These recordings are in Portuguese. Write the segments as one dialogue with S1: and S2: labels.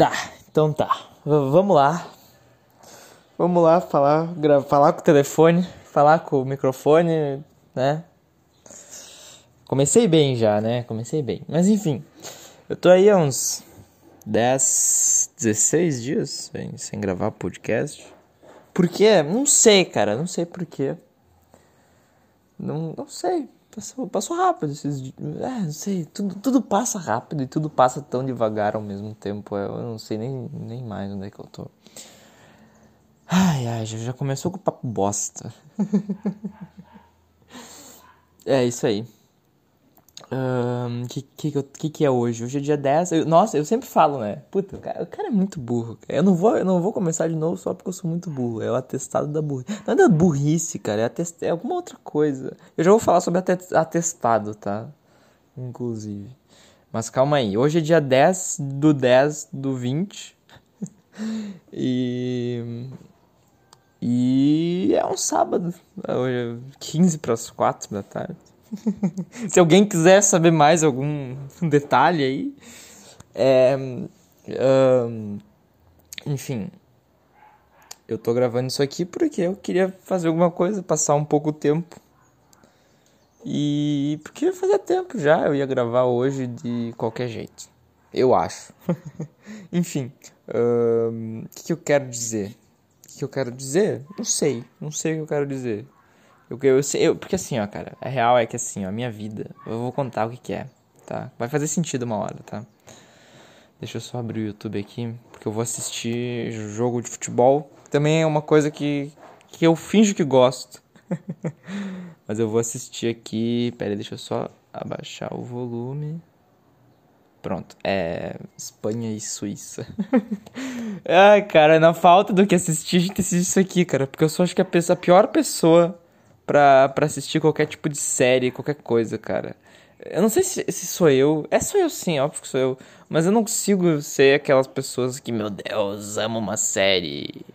S1: Tá, então tá. V vamos lá. Vamos lá falar, falar com o telefone, falar com o microfone, né? Comecei bem já, né? Comecei bem. Mas enfim, eu tô aí há uns 10, 16 dias sem, sem gravar podcast. Por quê? Não sei, cara. Não sei por quê. Não, não sei. Passou, passou rápido esses. É, não sei. Tudo, tudo passa rápido e tudo passa tão devagar ao mesmo tempo. Eu não sei nem, nem mais onde é que eu tô. Ai, ai, já começou com o papo bosta. é isso aí. O que, que, que, que é hoje? Hoje é dia 10. Eu, nossa, eu sempre falo, né? Puta, o cara, o cara é muito burro. Eu não, vou, eu não vou começar de novo só porque eu sou muito burro. É o atestado da burrice. Não é da burrice, cara. É, atest, é alguma outra coisa. Eu já vou falar sobre atestado, tá? Inclusive. Mas calma aí. Hoje é dia 10 do 10 do 20. e. E é um sábado. Hoje é 15 para as 4 da tarde. Se alguém quiser saber mais algum detalhe aí. É, um, enfim. Eu tô gravando isso aqui porque eu queria fazer alguma coisa, passar um pouco o tempo. E porque fazia tempo já, eu ia gravar hoje de qualquer jeito. Eu acho. Enfim, o um, que, que eu quero dizer? O que eu quero dizer? Não sei, não sei o que eu quero dizer. Eu, eu, eu, porque assim, ó, cara, a real é que assim, ó, minha vida, eu vou contar o que, que é, tá? Vai fazer sentido uma hora, tá? Deixa eu só abrir o YouTube aqui, porque eu vou assistir jogo de futebol. Também é uma coisa que, que eu finjo que gosto. Mas eu vou assistir aqui. Pera aí, deixa eu só abaixar o volume. Pronto, é Espanha e Suíça. Ai, cara, na falta do que assistir, a gente assiste isso aqui, cara. Porque eu só acho que a, pessoa, a pior pessoa pra, pra assistir qualquer tipo de série, qualquer coisa, cara. Eu não sei se, se sou eu. É sou eu sim, óbvio que sou eu. Mas eu não consigo ser aquelas pessoas que, meu Deus, amo uma série.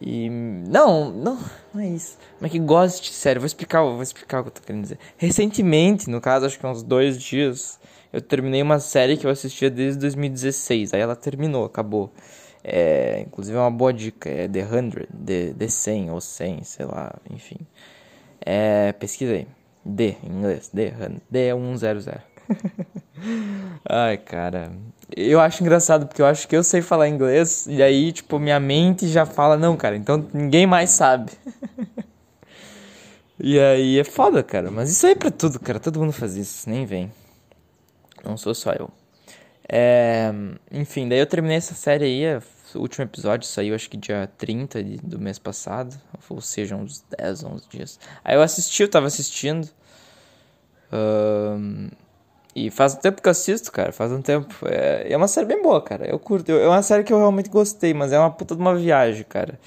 S1: E. Não, não, não é isso. Mas que gosta de série. Vou explicar, vou explicar o que eu tô querendo dizer. Recentemente, no caso, acho que uns dois dias, eu terminei uma série que eu assistia desde 2016. Aí ela terminou, acabou. É, inclusive é uma boa dica, é The 100, The, The 100 ou 100, sei lá, enfim. É, pesquisei. D, em inglês. D, D100. Ai, cara. Eu acho engraçado porque eu acho que eu sei falar inglês e aí, tipo, minha mente já fala, não, cara, então ninguém mais sabe. e aí é foda, cara. Mas isso aí é pra tudo, cara. Todo mundo faz isso, nem vem. Não sou só eu. É, enfim, daí eu terminei essa série aí, o último episódio saiu acho que dia 30 de, do mês passado, ou seja, uns 10, 11 dias. Aí eu assisti, eu tava assistindo. Um, e faz um tempo que eu assisto, cara, faz um tempo. É, é uma série bem boa, cara, eu curto. é uma série que eu realmente gostei, mas é uma puta de uma viagem, cara.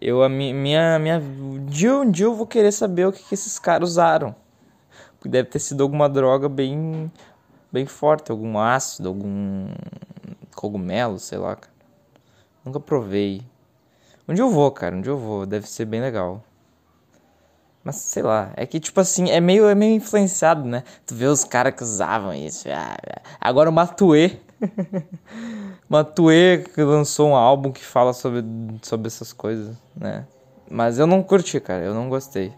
S1: Eu, a minha, minha, um dia, um dia eu vou querer saber o que, que esses caras usaram. Porque deve ter sido alguma droga bem, bem forte, algum ácido, algum cogumelo, sei lá, cara. Nunca provei. Dia eu vou, cara. Dia eu vou. Deve ser bem legal. Mas sei lá, é que tipo assim, é meio, é meio influenciado, né? Tu vê os caras que usavam isso. Ah, agora o Matue. Matue que lançou um álbum que fala sobre, sobre essas coisas, né? Mas eu não curti, cara. Eu não gostei.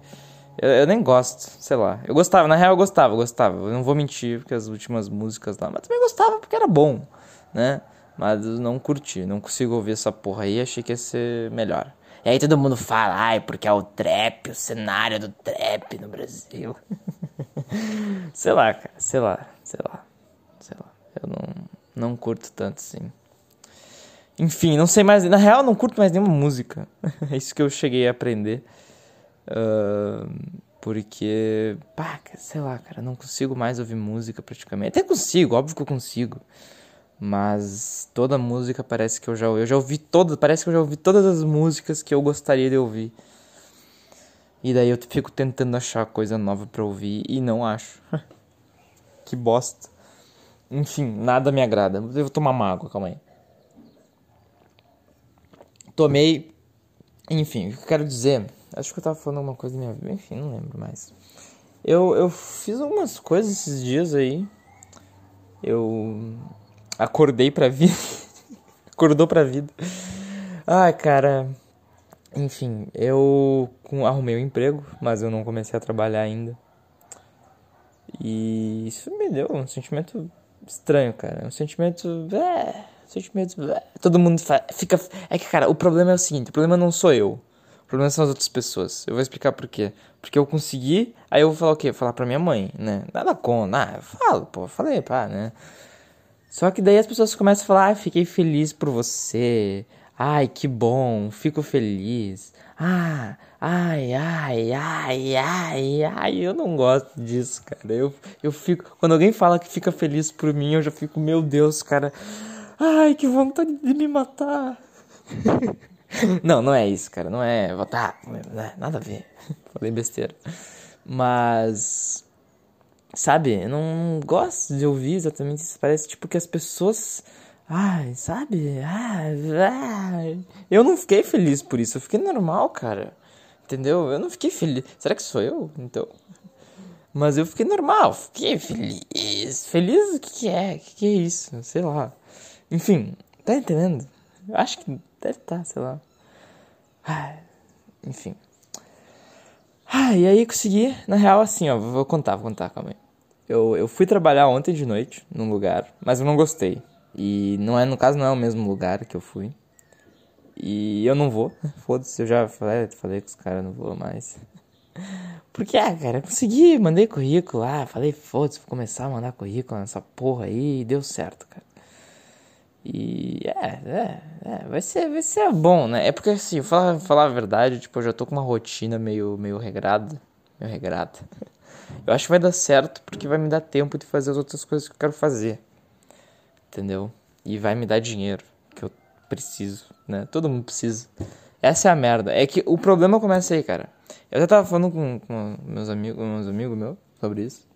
S1: Eu, eu, nem gosto, sei lá. Eu gostava, na real eu gostava, eu gostava. Eu não vou mentir, porque as últimas músicas lá. Mas também gostava porque era bom, né? Mas não curti, não consigo ouvir essa porra aí, achei que ia ser melhor. E aí todo mundo fala, ai, porque é o trap, o cenário do trap no Brasil. sei lá, cara, sei lá, sei lá, sei lá. Eu não, não curto tanto assim. Enfim, não sei mais. Na real, não curto mais nenhuma música. é isso que eu cheguei a aprender. Uh, porque, pá, sei lá, cara, não consigo mais ouvir música praticamente. Até consigo, óbvio que eu consigo. Mas toda música parece que eu já eu já ouvi todas, parece que eu já ouvi todas as músicas que eu gostaria de ouvir. E daí eu fico tentando achar coisa nova para ouvir e não acho. que bosta. Enfim, nada me agrada. Eu vou tomar uma água, calma aí. Tomei. Enfim, o que eu quero dizer. Acho que eu tava falando alguma coisa da minha vida. Enfim, não lembro mais. Eu, eu fiz algumas coisas esses dias aí. Eu acordei pra vir. Acordou pra vida. Ai, cara. Enfim, eu arrumei um emprego, mas eu não comecei a trabalhar ainda. E isso me deu um sentimento estranho, cara. Um sentimento. É, um sentimento. É, todo mundo fica. É que, cara, o problema é o seguinte: o problema não sou eu. O problema são as outras pessoas. Eu vou explicar por quê. Porque eu consegui, aí eu vou falar o quê? Falar pra minha mãe, né? Nada com, ah, eu falo, pô, falei, pá, né? Só que daí as pessoas começam a falar, ah, fiquei feliz por você. Ai, que bom, fico feliz. Ah, ai, ai, ai, ai, ai, eu não gosto disso, cara. Eu, eu fico. Quando alguém fala que fica feliz por mim, eu já fico, meu Deus, cara. Ai, que vontade de me matar. não, não é isso, cara. Não é votar. Tá, nada a ver. Falei besteira. Mas. Sabe, eu não gosto de ouvir exatamente isso. Parece tipo que as pessoas Ai, sabe? Ai, ai. Eu não fiquei feliz por isso. Eu fiquei normal, cara. Entendeu? Eu não fiquei feliz. Será que sou eu? Então. Mas eu fiquei normal. Fiquei feliz. Feliz o que, que é? O que, que é isso? Sei lá. Enfim, tá entendendo? Acho que deve estar, tá, sei lá. Ai, enfim. Ah, e aí consegui, na real, assim, ó, vou contar, vou contar, calma aí. Eu, eu fui trabalhar ontem de noite num lugar, mas eu não gostei. E não é, no caso, não é o mesmo lugar que eu fui. E eu não vou. Foda-se, eu já falei, falei com os caras, não vou mais. Porque, ah, cara, consegui, mandei currículo lá, falei, foda-se, vou começar a mandar currículo nessa porra aí, e deu certo, cara. E é, é, é, vai ser, vai ser bom, né? É porque assim, falar, falar a verdade, tipo, eu já tô com uma rotina meio, meio regrada, meio regrada. Eu acho que vai dar certo porque vai me dar tempo de fazer as outras coisas que eu quero fazer entendeu? E vai me dar dinheiro, que eu preciso, né? Todo mundo precisa. Essa é a merda. É que o problema começa aí, cara. Eu já tava falando com, com meus amigos, meus amigos meus sobre isso.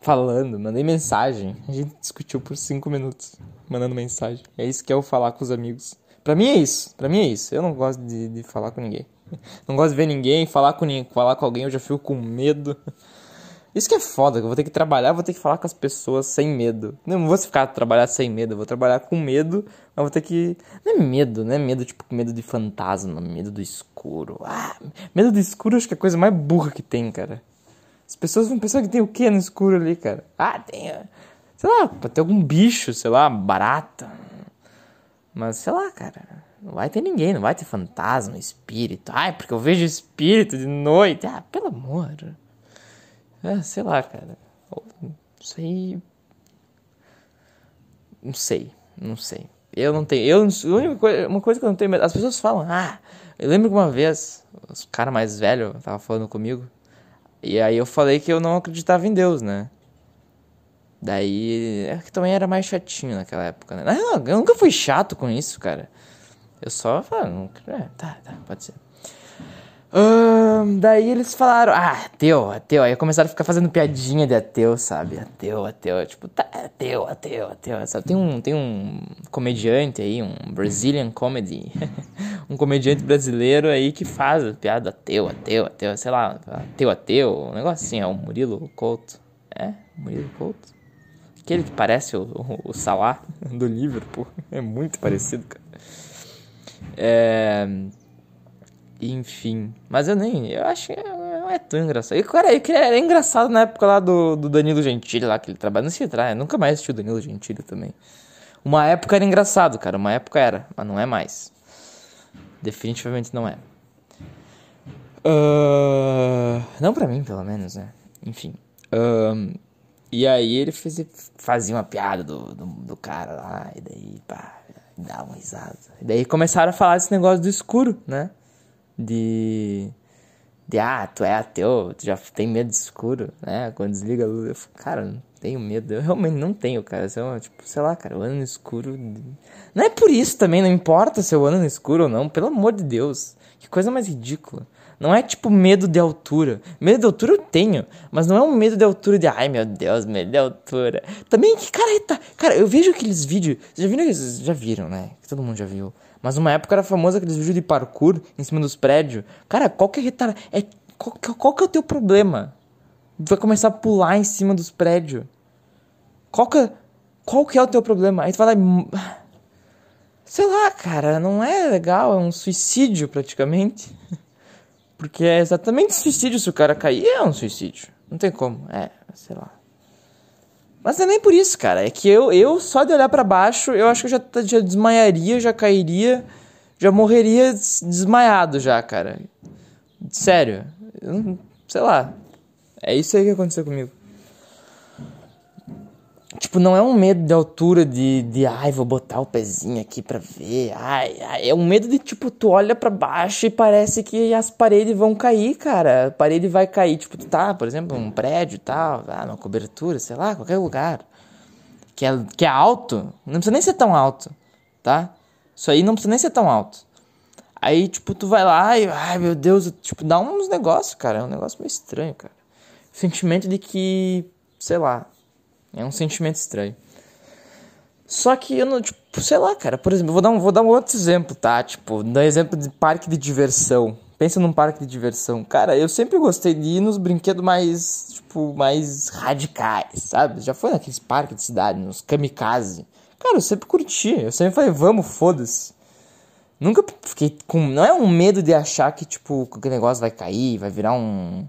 S1: Falando, mandei mensagem. A gente discutiu por cinco minutos, mandando mensagem. É isso que é eu falar com os amigos. Pra mim é isso. Pra mim é isso. Eu não gosto de, de falar com ninguém. Não gosto de ver ninguém, falar com, falar com alguém, eu já fico com medo. Isso que é foda, que eu vou ter que trabalhar, vou ter que falar com as pessoas sem medo. Não vou ficar trabalhar sem medo, eu vou trabalhar com medo, mas vou ter que. Não é medo, não é medo tipo medo de fantasma, medo do escuro. Ah, medo do escuro acho que é a coisa mais burra que tem, cara. As pessoas vão pensar que tem o que no escuro ali, cara? Ah, tem. Sei lá, pode ter algum bicho, sei lá, barata. Mas sei lá, cara. Não vai ter ninguém, não vai ter fantasma, espírito. Ai, porque eu vejo espírito de noite. Ah, pelo amor. É, sei lá, cara. Não sei. Não sei. Não sei. Eu não tenho. Eu, única coisa, uma coisa que eu não tenho medo. As pessoas falam, ah. Eu lembro que uma vez, os cara mais velho tava falando comigo. E aí eu falei que eu não acreditava em Deus, né? Daí. É que também era mais chatinho naquela época, né? Eu nunca fui chato com isso, cara. Eu só falei, é, tá, tá, pode ser daí eles falaram, ah, ateu, ateu. Aí começaram a ficar fazendo piadinha de ateu, sabe? Ateu, ateu. Tipo, tá, ateu, ateu, ateu. Sabe? Tem, um, tem um comediante aí, um Brazilian comedy. um comediante brasileiro aí que faz piada ateu, ateu, ateu. Sei lá, ateu, ateu. Um negócio assim, é o Murilo Couto. É? Murilo Couto? Aquele que parece o, o, o Salah do Liverpool. É muito parecido, cara. É... Enfim. Mas eu nem. Eu acho que não é tão engraçado. E, cara, era engraçado na época lá do, do Danilo Gentili, lá que ele trabalha. Não se trai, nunca mais assisti o Danilo Gentili também. Uma época era engraçado, cara. Uma época era, mas não é mais. Definitivamente não é. Uh, não pra mim, pelo menos, né? Enfim. Uh, e aí ele fez, fazia uma piada do, do, do cara lá, e daí, pá, dá uma risada. E daí começaram a falar desse negócio do escuro, né? De de ah, tu é ateu, tu já tem medo de escuro, né? Quando desliga a luz, eu falo, cara, não tenho medo, eu realmente não tenho, cara. Eu, tipo, sei lá, cara, eu ando no escuro. Não é por isso também, não importa se eu ando no escuro ou não, pelo amor de Deus. Que coisa mais ridícula. Não é tipo medo de altura. Medo de altura eu tenho, mas não é um medo de altura de ai meu Deus, medo de altura. Também que cara, tá, cara, eu vejo aqueles vídeos, já viram, já viram, né? Todo mundo já viu mas uma época era famoso aqueles vídeos de parkour em cima dos prédios. Cara, qual que é retar... é qual, qual que é o teu problema? Vai começar a pular em cima dos prédios. Qual que, qual que é o teu problema? Aí tu vai lá e... Sei lá, cara, não é legal, é um suicídio praticamente. Porque é exatamente suicídio se o cara cair, é um suicídio. Não tem como, é, sei lá. Mas não é nem por isso, cara. É que eu, eu só de olhar para baixo, eu acho que eu já, já desmaiaria, já cairia, já morreria desmaiado já, cara. Sério. sei lá. É isso aí que aconteceu comigo. Tipo, não é um medo de altura de, de ai, vou botar o pezinho aqui pra ver. Ai, ai, é um medo de tipo, tu olha para baixo e parece que as paredes vão cair, cara. A parede vai cair, tipo, tu tá, por exemplo, um prédio e tal, ah, uma cobertura, sei lá, qualquer lugar. Que é, que é alto, não precisa nem ser tão alto, tá? Isso aí não precisa nem ser tão alto. Aí, tipo, tu vai lá e, ai meu Deus, tipo, dá uns negócios, cara. É um negócio meio estranho, cara. O sentimento de que, sei lá, é um sentimento estranho. Só que eu não, tipo, sei lá, cara, por exemplo, vou dar um, vou dar um outro exemplo, tá? Tipo, dar exemplo de parque de diversão. Pensa num parque de diversão. Cara, eu sempre gostei de ir nos brinquedos mais, tipo, mais radicais, sabe? Já foi naqueles parques de cidade, nos kamikaze. Cara, eu sempre curti. Eu sempre falei, vamos, foda-se. Nunca fiquei com. Não é um medo de achar que, tipo, que o negócio vai cair, vai virar um.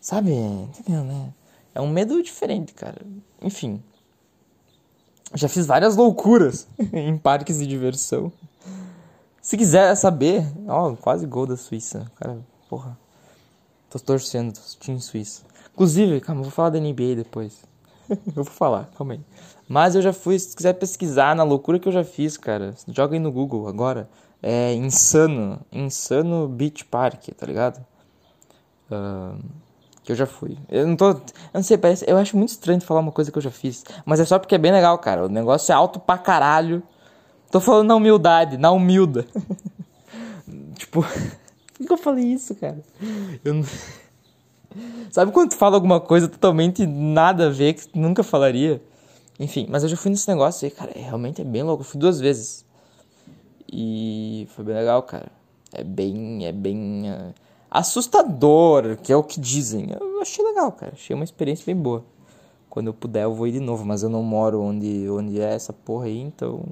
S1: Sabe? Entendeu, né? É um medo diferente, cara. Enfim. Já fiz várias loucuras em parques de diversão. Se quiser saber, ó, quase gol da Suíça. Cara, porra. Tô torcendo, time Suíça. Inclusive, calma, vou falar da NBA depois. eu vou falar, calma aí. Mas eu já fui, se quiser pesquisar na loucura que eu já fiz, cara, joga aí no Google agora. É insano, insano Beach Park, tá ligado? Uh, que eu já fui. Eu não tô. Eu não sei, parece. Eu acho muito estranho falar uma coisa que eu já fiz. Mas é só porque é bem legal, cara. O negócio é alto pra caralho. Tô falando na humildade, na humilda. tipo. Por que eu falei isso, cara? Eu não... Sabe quando tu fala alguma coisa totalmente nada a ver, que tu nunca falaria? Enfim, mas eu já fui nesse negócio e, cara, é, realmente é bem louco. Eu fui duas vezes. E foi bem legal, cara. É bem. É bem. Uh assustador, que é o que dizem. Eu achei legal, cara. Achei uma experiência bem boa. Quando eu puder, eu vou ir de novo, mas eu não moro onde, onde é essa porra aí, então.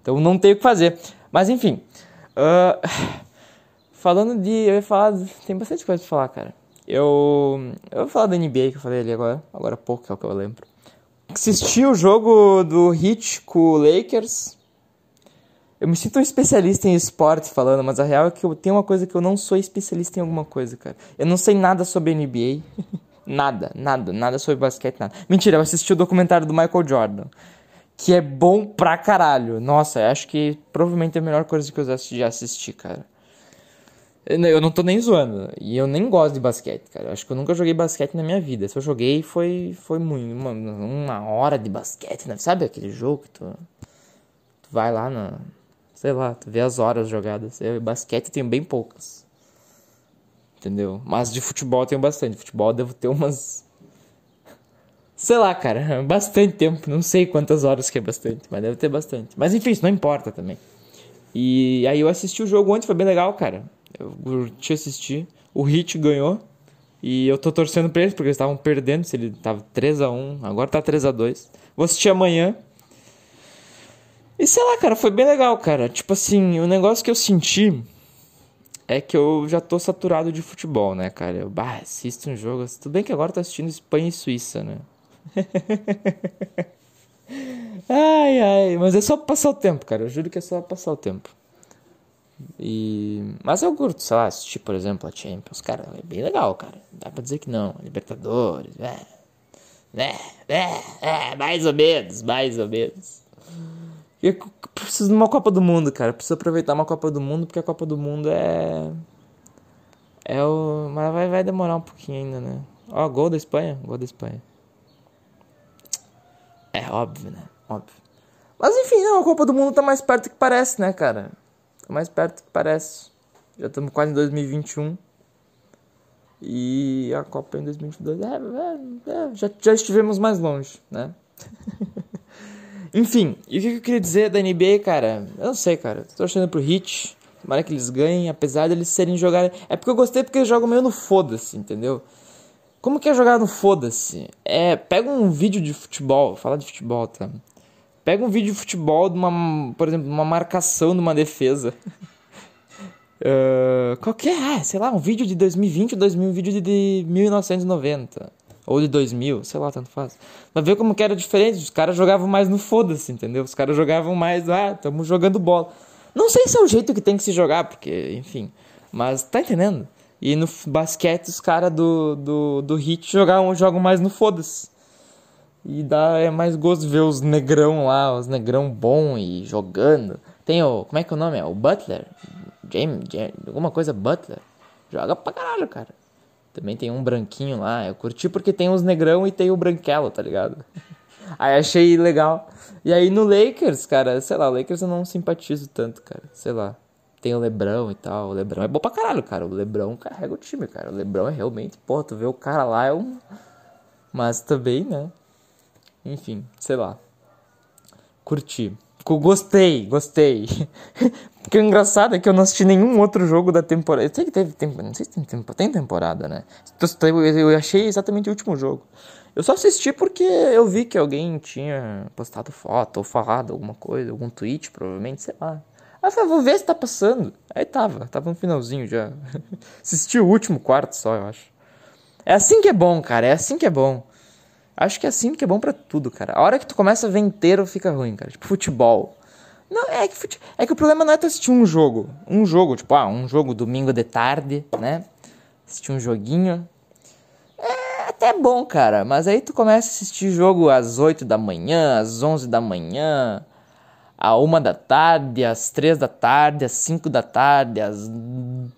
S1: Então não tenho o que fazer. Mas enfim. Uh, falando de. Eu ia falar. Tem bastante coisa pra falar, cara. Eu. Eu vou falar da NBA que eu falei ali agora. Agora há pouco, é o que eu lembro. Assisti o jogo do Heat com o Lakers. Eu me sinto um especialista em esportes falando, mas a real é que eu tenho uma coisa que eu não sou especialista em alguma coisa, cara. Eu não sei nada sobre NBA. nada, nada, nada sobre basquete, nada. Mentira, eu assisti o documentário do Michael Jordan. Que é bom pra caralho. Nossa, acho que provavelmente é a melhor coisa que eu já assisti, cara. Eu não tô nem zoando. E eu nem gosto de basquete, cara. Eu acho que eu nunca joguei basquete na minha vida. Se eu joguei, foi, foi muito. Uma, uma hora de basquete, né? Sabe aquele jogo que tu, tu vai lá na sei lá, tu vê as horas jogadas. Eu, basquete tenho bem poucas. Entendeu? Mas de futebol eu tenho bastante. Futebol eu devo ter umas. Sei lá, cara, bastante tempo. Não sei quantas horas que é bastante, mas deve ter bastante. Mas enfim, isso não importa também. E aí eu assisti o jogo ontem, foi bem legal, cara. Eu curti assistir. O Hit ganhou. E eu tô torcendo pra eles, porque eles estavam perdendo. Se ele tava 3 a 1 agora tá 3 a 2 Vou assistir amanhã. E sei lá, cara, foi bem legal, cara. Tipo assim, o negócio que eu senti é que eu já tô saturado de futebol, né, cara? Eu bah, assisto um jogo. Tudo bem que agora eu tô assistindo Espanha e Suíça, né? ai, ai, mas é só passar o tempo, cara. Eu juro que é só passar o tempo. E... Mas eu curto, sei lá, assistir, por exemplo, a Champions. Cara, é bem legal, cara. Dá pra dizer que não. Libertadores, é. É, é, é, mais ou menos, mais ou menos. Eu preciso de uma Copa do Mundo, cara. preciso aproveitar uma Copa do Mundo, porque a Copa do Mundo é. É o. Mas vai, vai demorar um pouquinho ainda, né? Ó, gol da Espanha. Gol da Espanha. É óbvio, né? Óbvio. Mas enfim, não, a Copa do Mundo tá mais perto que parece, né, cara? Tá mais perto que parece. Já estamos quase em 2021. E a Copa em 2022. É, é, é, já, já estivemos mais longe, né? Enfim, e o que eu queria dizer da NBA, cara? Eu não sei, cara. Tô torcendo pro Hit. Tomara que eles ganhem, apesar deles serem jogar. É porque eu gostei porque eles jogam meio no foda-se, entendeu? Como que é jogar no foda-se? É, pega um vídeo de futebol, falar de futebol, tá? Pega um vídeo de futebol, de uma, por exemplo, uma marcação de uma defesa. uh, qualquer, ah, sei lá, um vídeo de 2020 ou 2000, um vídeo de, de 1990. Ou de 2000, sei lá, tanto faz. Vai ver como que era diferente. Os caras jogavam mais no foda-se, entendeu? Os caras jogavam mais, ah, estamos jogando bola. Não sei se é o jeito que tem que se jogar, porque, enfim. Mas tá entendendo? E no basquete os caras do, do, do Hit jogam, jogam mais no foda-se. E dá é mais gosto ver os negrão lá, os negrão bom e jogando. Tem o. Como é que é o nome? É o Butler? James, James, alguma coisa Butler. Joga pra caralho, cara. Também tem um branquinho lá. Eu curti porque tem os negrão e tem o branquelo, tá ligado? Aí achei legal. E aí no Lakers, cara, sei lá, Lakers eu não simpatizo tanto, cara. Sei lá. Tem o Lebrão e tal. O Lebrão é bom pra caralho, cara. O Lebrão carrega o time, cara. O Lebrão é realmente, pô, tu vê o cara lá é um. Mas também, né? Enfim, sei lá. Curti. Gostei, gostei. Porque o engraçado é que eu não assisti nenhum outro jogo da temporada. Eu sei que teve tempo. Não sei se tem, tempo, tem temporada, né? Eu achei exatamente o último jogo. Eu só assisti porque eu vi que alguém tinha postado foto ou falado alguma coisa, algum tweet, provavelmente, sei lá. Aí eu falei, vou ver se tá passando. Aí tava, tava no finalzinho já. assisti o último quarto só, eu acho. É assim que é bom, cara, é assim que é bom. Acho que é assim que é bom para tudo, cara. A hora que tu começa a ver inteiro fica ruim, cara. Tipo futebol. Não, é que, fute... é que o problema não é tu assistir um jogo. Um jogo, tipo, ah, um jogo domingo de tarde, né? Assistir um joguinho. É até bom, cara. Mas aí tu começa a assistir jogo às 8 da manhã, às 11 da manhã, à 1 da tarde, às 3 da tarde, às 5 da tarde, às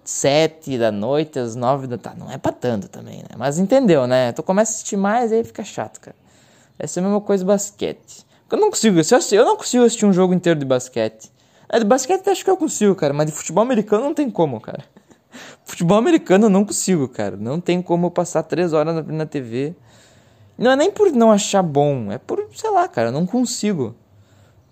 S1: 7 da noite, às 9 da tarde. Não é pra tanto também, né? Mas entendeu, né? Tu começa a assistir mais aí fica chato, cara. Essa é a mesma coisa basquete. Eu não consigo, eu não consigo assistir um jogo inteiro de basquete. É, de basquete acho que eu consigo, cara, mas de futebol americano não tem como, cara. Futebol americano eu não consigo, cara. Não tem como eu passar três horas na, na TV. Não é nem por não achar bom, é por, sei lá, cara, eu não consigo.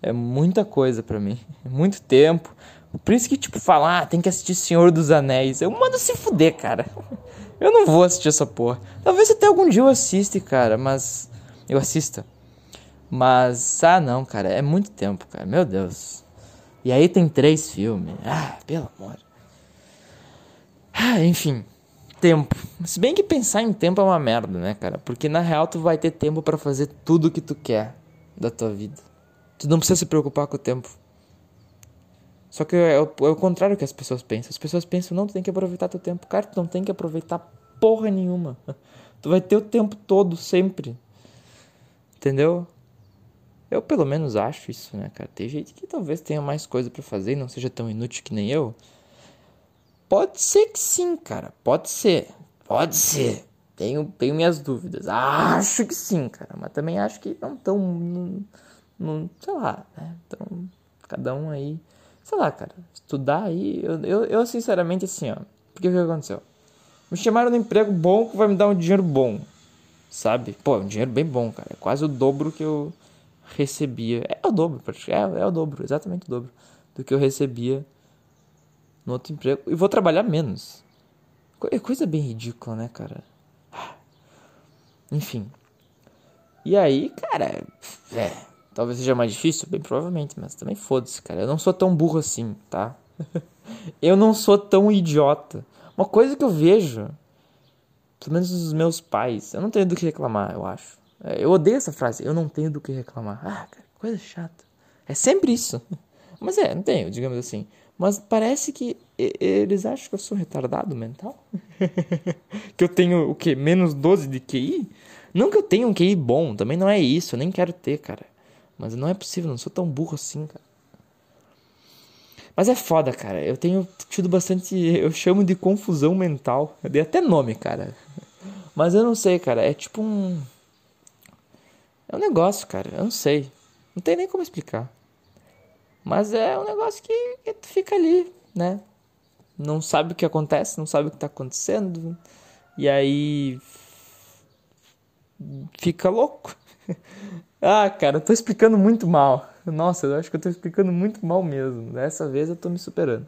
S1: É muita coisa para mim. É muito tempo. Por isso que, tipo, falar, ah, tem que assistir Senhor dos Anéis. Eu mando se fuder, cara. Eu não vou assistir essa porra. Talvez até algum dia eu assista, cara, mas. Eu assista. Mas, ah, não, cara, é muito tempo, cara. Meu Deus. E aí tem três filmes. Ah, pelo amor. Ah, enfim. Tempo. Se bem que pensar em tempo é uma merda, né, cara? Porque na real tu vai ter tempo para fazer tudo o que tu quer da tua vida. Tu não precisa se preocupar com o tempo. Só que é o, é o contrário que as pessoas pensam. As pessoas pensam, não, tu tem que aproveitar teu tempo. Cara, tu não tem que aproveitar porra nenhuma. Tu vai ter o tempo todo, sempre. Entendeu? Eu pelo menos acho isso, né, cara? Tem gente que talvez tenha mais coisa para fazer e não seja tão inútil que nem eu. Pode ser que sim, cara. Pode ser. Pode ser. Tenho, tenho minhas dúvidas. Acho que sim, cara. Mas também acho que não tão. Não, não, sei lá, né? Então, cada um aí. Sei lá, cara. Estudar aí. Eu, eu, eu sinceramente, assim, ó. Porque o que aconteceu? Me chamaram no emprego bom que vai me dar um dinheiro bom. Sabe? Pô, um dinheiro bem bom, cara. É quase o dobro que eu recebia. É o dobro, é, é o dobro, exatamente o dobro do que eu recebia no outro emprego. E vou trabalhar menos. É coisa bem ridícula, né, cara? Enfim. E aí, cara, é. Talvez seja mais difícil, bem provavelmente, mas também foda-se, cara. Eu não sou tão burro assim, tá? eu não sou tão idiota. Uma coisa que eu vejo, pelo menos os meus pais, eu não tenho do que reclamar, eu acho. É, eu odeio essa frase, eu não tenho do que reclamar. Ah, cara, coisa chata. É sempre isso. Mas é, não tenho, digamos assim. Mas parece que eles acham que eu sou retardado mental. que eu tenho o quê? Menos 12 de QI? Não que eu tenha um QI bom, também não é isso, eu nem quero ter, cara. Mas não é possível, não sou tão burro assim, cara. Mas é foda, cara. Eu tenho tido bastante. Eu chamo de confusão mental. Eu dei até nome, cara. Mas eu não sei, cara. É tipo um. É um negócio, cara. Eu não sei. Não tem nem como explicar. Mas é um negócio que, que tu fica ali, né? Não sabe o que acontece, não sabe o que tá acontecendo. E aí. Fica louco. ah, cara, eu tô explicando muito mal. Nossa, eu acho que eu tô explicando muito mal mesmo. Dessa vez eu tô me superando.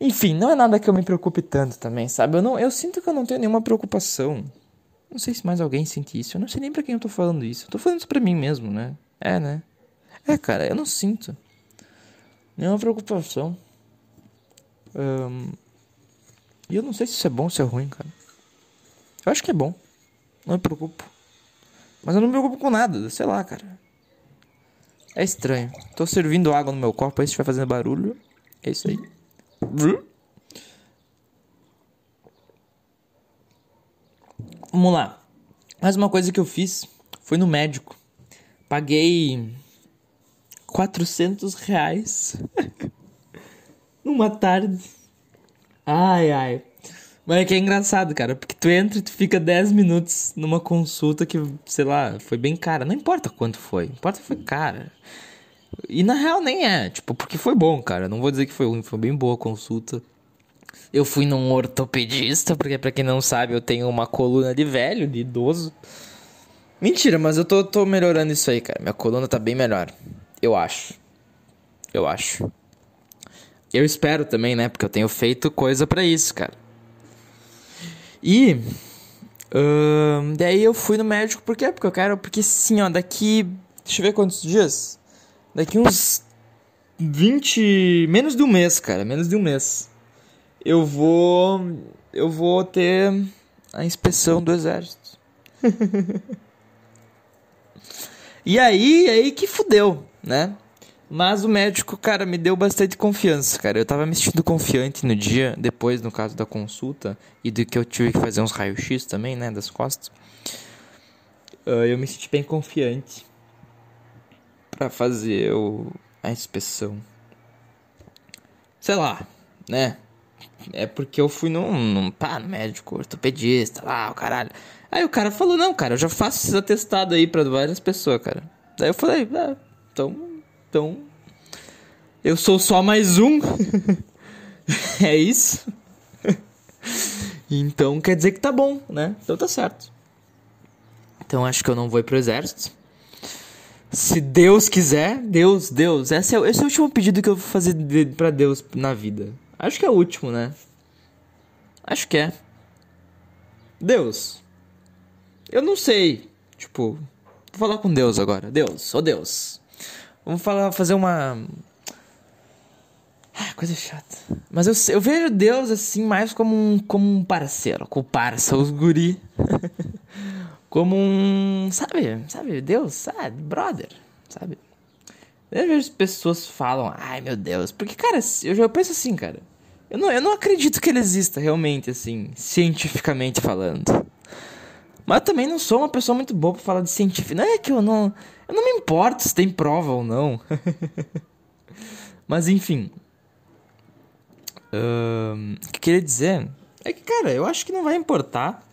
S1: Enfim, não é nada que eu me preocupe tanto também, sabe? Eu, não, eu sinto que eu não tenho nenhuma preocupação não sei se mais alguém sente isso. Eu não sei nem pra quem eu tô falando isso. Eu tô falando isso pra mim mesmo, né? É, né? É, cara, eu não sinto nenhuma preocupação. E eu não sei se isso é bom ou se é ruim, cara. Eu acho que é bom. Não me preocupo. Mas eu não me preocupo com nada, sei lá, cara. É estranho. Tô servindo água no meu copo, aí se estiver fazendo barulho. É isso aí. Vamos lá. Mais uma coisa que eu fiz foi no médico. Paguei 400 reais numa tarde. Ai, ai. Mas é que é engraçado, cara, porque tu entra e tu fica 10 minutos numa consulta que, sei lá, foi bem cara. Não importa quanto foi, importa que foi cara. E na real nem é, tipo, porque foi bom, cara. Não vou dizer que foi ruim, foi bem boa a consulta. Eu fui num ortopedista, porque para quem não sabe, eu tenho uma coluna de velho, de idoso. Mentira, mas eu tô, tô melhorando isso aí, cara. Minha coluna tá bem melhor. Eu acho. Eu acho. Eu espero também, né? Porque eu tenho feito coisa para isso, cara. E. Uh, daí eu fui no médico, por quê? Porque eu quero. Porque sim, ó, daqui. Deixa eu ver quantos dias. Daqui uns 20. Menos de um mês, cara. Menos de um mês. Eu vou. Eu vou ter a inspeção do exército. e aí, aí que fudeu, né? Mas o médico, cara, me deu bastante confiança, cara. Eu tava me sentindo confiante no dia, depois, no caso da consulta, e do que eu tive que fazer uns raios-x também, né, das costas. Uh, eu me senti bem confiante para fazer o, a inspeção. Sei lá, né? É porque eu fui num, num pá, no médico, ortopedista, lá, o caralho. Aí o cara falou, não, cara, eu já faço esses atestados aí pra várias pessoas, cara. Daí eu falei, ah, então então, eu sou só mais um. é isso. então quer dizer que tá bom, né? Então tá certo. Então acho que eu não vou ir pro exército. Se Deus quiser, Deus, Deus. Esse é, esse é o último pedido que eu vou fazer de, pra Deus na vida. Acho que é o último, né? Acho que é. Deus. Eu não sei. Tipo, vou falar com Deus agora. Deus, ô oh Deus. Vamos falar, fazer uma. Ah, coisa chata. Mas eu, eu vejo Deus assim mais como um, como um parceiro, com parça, os guri. como um. Sabe? Sabe? Deus, sabe? Brother, sabe? Eu vejo pessoas falam, ai meu Deus. Porque, cara, eu já penso assim, cara. Eu não, eu não acredito que ele exista realmente, assim, cientificamente falando. Mas também não sou uma pessoa muito boa pra falar de científico. Não é que eu não. Eu não me importo se tem prova ou não. Mas enfim. Um, o que eu queria dizer é que, cara, eu acho que não vai importar.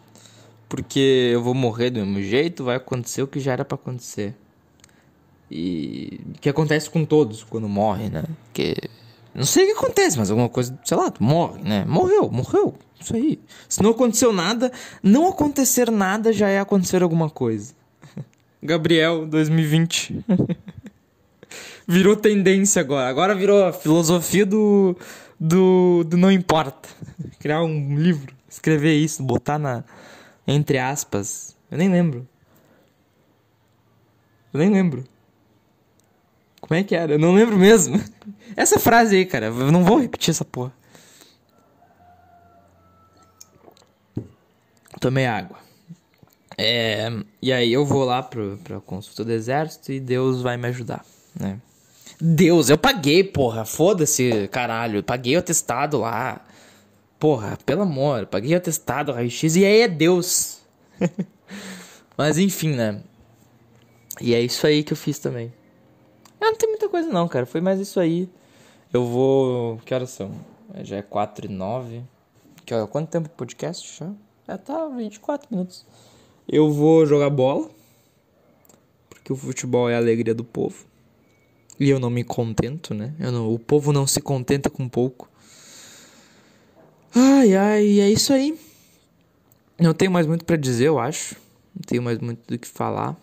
S1: Porque eu vou morrer do mesmo jeito, vai acontecer o que já era para acontecer. E que acontece com todos quando morre, né? Que não sei o que acontece, mas alguma coisa, sei lá, morre, né? Morreu, morreu. Isso aí. Se não aconteceu nada, não acontecer nada já é acontecer alguma coisa. Gabriel 2020. virou tendência agora. Agora virou a filosofia do, do, do não importa. Criar um livro, escrever isso, botar na entre aspas. Eu nem lembro. Eu nem lembro. Como é que era? Eu não lembro mesmo. Essa frase aí, cara. Eu não vou repetir essa porra. Tomei água. É, e aí eu vou lá pro, pra consulta do exército e Deus vai me ajudar, né? Deus, eu paguei, porra. Foda-se, caralho. Paguei o atestado lá. Porra, pelo amor. Paguei o atestado, raio-x. E aí é Deus. Mas enfim, né? E é isso aí que eu fiz também. Não tem muita coisa não, cara. Foi mais isso aí. Eu vou... Que horas são? Já é 4 e 9. Que, quanto tempo de podcast já? Já tá 24 minutos. Eu vou jogar bola. Porque o futebol é a alegria do povo. E eu não me contento, né? Eu não, o povo não se contenta com pouco. Ai, ai, é isso aí. Não tenho mais muito para dizer, eu acho. Não tenho mais muito do que falar.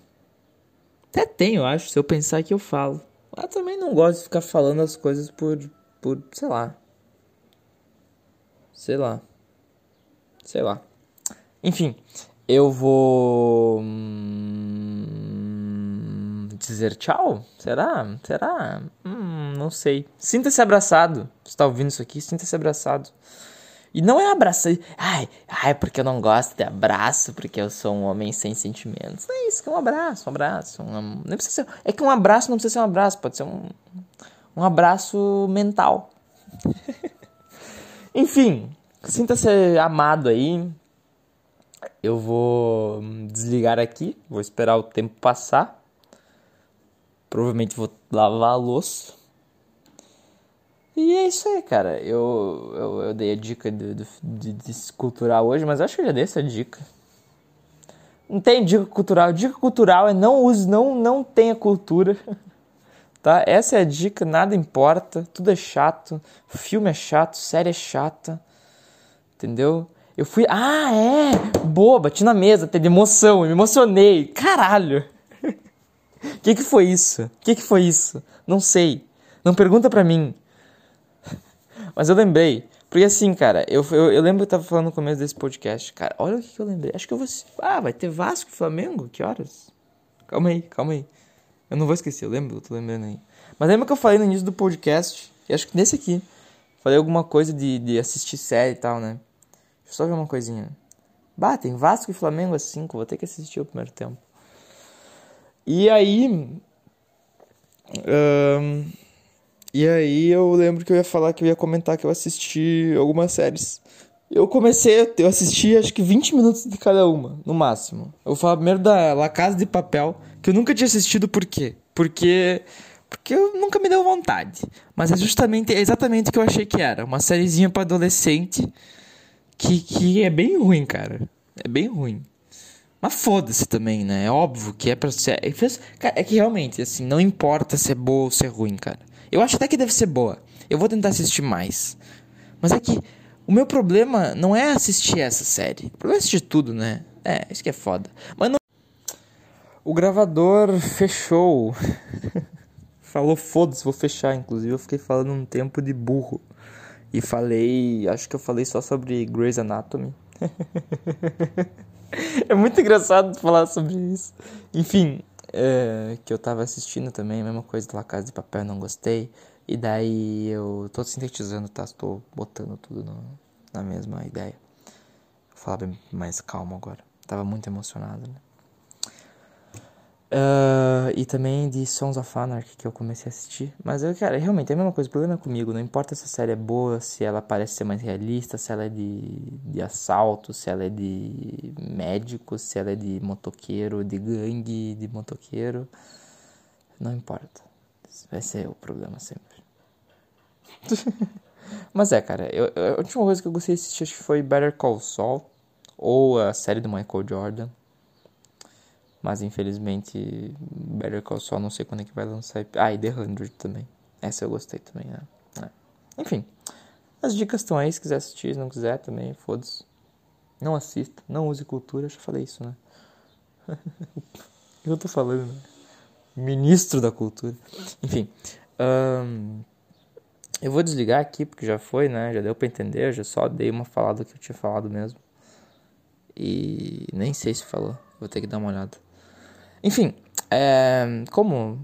S1: Até tenho, eu acho. Se eu pensar que eu falo. Mas também não gosto de ficar falando as coisas por. por. sei lá. Sei lá. Sei lá. Enfim, eu vou. Hum, dizer tchau? Será? Será? Hum, não sei. Sinta-se abraçado. Você está ouvindo isso aqui? Sinta-se abraçado. E não é abraço. Ai, ai, porque eu não gosto de abraço, porque eu sou um homem sem sentimentos. Não é isso, que é um abraço, um abraço. Um, não precisa ser, é que um abraço não precisa ser um abraço, pode ser um, um abraço mental. Enfim, sinta-se amado aí. Eu vou desligar aqui, vou esperar o tempo passar. Provavelmente vou lavar a louça. E é isso aí, cara. Eu, eu, eu dei a dica de, de cultural hoje, mas acho que eu já dei essa dica. Não tem dica cultural. Dica cultural é não use, não, não tenha cultura. Tá? Essa é a dica, nada importa, tudo é chato, filme é chato, série é chata. Entendeu? Eu fui. Ah, é! Boa, bati na mesa, teve emoção, eu me emocionei. Caralho! O que, que foi isso? O que, que foi isso? Não sei. Não pergunta pra mim. Mas eu lembrei. Porque assim, cara, eu, eu, eu, lembro que eu tava falando no começo desse podcast. Cara, olha o que, que eu lembrei. Acho que eu vou. Ah, vai ter Vasco Flamengo? Que horas? Calma aí, calma aí. Eu não vou esquecer, eu lembro, eu tô lembrando aí. Mas lembra que eu falei no início do podcast? E acho que nesse aqui. Falei alguma coisa de, de assistir série e tal, né? Deixa eu só ver uma coisinha. Bah, tem Vasco e Flamengo às 5. Vou ter que assistir o primeiro tempo. E aí. E aí eu lembro que eu ia falar que eu ia comentar que eu assisti algumas séries. Eu comecei, eu assisti acho que 20 minutos de cada uma, no máximo. Eu vou falar primeiro da La Casa de Papel, que eu nunca tinha assistido por quê? Porque porque eu nunca me deu vontade. Mas é justamente é exatamente o que eu achei que era, uma sériezinha para adolescente que que é bem ruim, cara. É bem ruim. Mas foda-se também, né? É óbvio que é pra ser. É, é que realmente, assim, não importa se é boa ou se é ruim, cara. Eu acho até que deve ser boa. Eu vou tentar assistir mais. Mas é que o meu problema não é assistir essa série. O problema é assistir tudo, né? É, isso que é foda. Mas não... O gravador fechou. Falou, foda-se, vou fechar. Inclusive, eu fiquei falando um tempo de burro. E falei. Acho que eu falei só sobre Grey's Anatomy. é muito engraçado falar sobre isso. Enfim, é, que eu tava assistindo também, mesma coisa da Casa de Papel, não gostei. E daí eu tô sintetizando, tá? Estou botando tudo no, na mesma ideia. Vou falar bem mais calmo agora. Tava muito emocionado, né? Uh, e também de Sons of Anarchy que eu comecei a assistir. Mas eu, cara, realmente é a mesma coisa. O problema é comigo. Não importa se a série é boa, se ela parece ser mais realista, se ela é de, de assalto, se ela é de médico, se ela é de motoqueiro, de gangue, de motoqueiro. Não importa. Vai ser o problema sempre. Mas é, cara, eu, a última coisa que eu gostei de assistir acho que foi Better Call Saul. Ou a série do Michael Jordan. Mas infelizmente, Better Call Saul não sei quando é que vai lançar. Ah, e The 100 também. Essa eu gostei também, né? É. Enfim, as dicas estão aí. Se quiser assistir, se não quiser também, foda-se. Não assista, não use cultura. Eu já falei isso, né? eu tô falando, né? Ministro da cultura. Enfim. Um, eu vou desligar aqui porque já foi, né? Já deu pra entender. Eu já só dei uma falada que eu tinha falado mesmo. E nem sei se falou. Vou ter que dar uma olhada. Enfim, é, como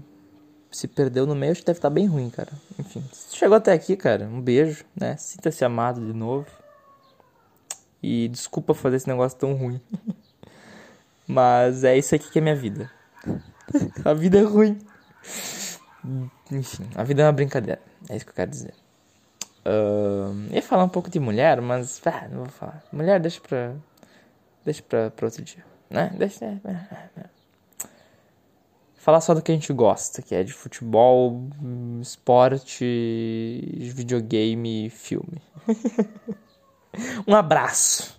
S1: se perdeu no meio, acho que deve estar tá bem ruim, cara. Enfim, se chegou até aqui, cara, um beijo, né? Sinta-se amado de novo. E desculpa fazer esse negócio tão ruim. Mas é isso aqui que é minha vida. a vida é ruim. Enfim, a vida é uma brincadeira. É isso que eu quero dizer. Uh, ia falar um pouco de mulher, mas ah, não vou falar. Mulher deixa pra. Deixa pra, pra outro dia. Né? Deixa. Falar só do que a gente gosta, que é de futebol, esporte, videogame e filme. um abraço.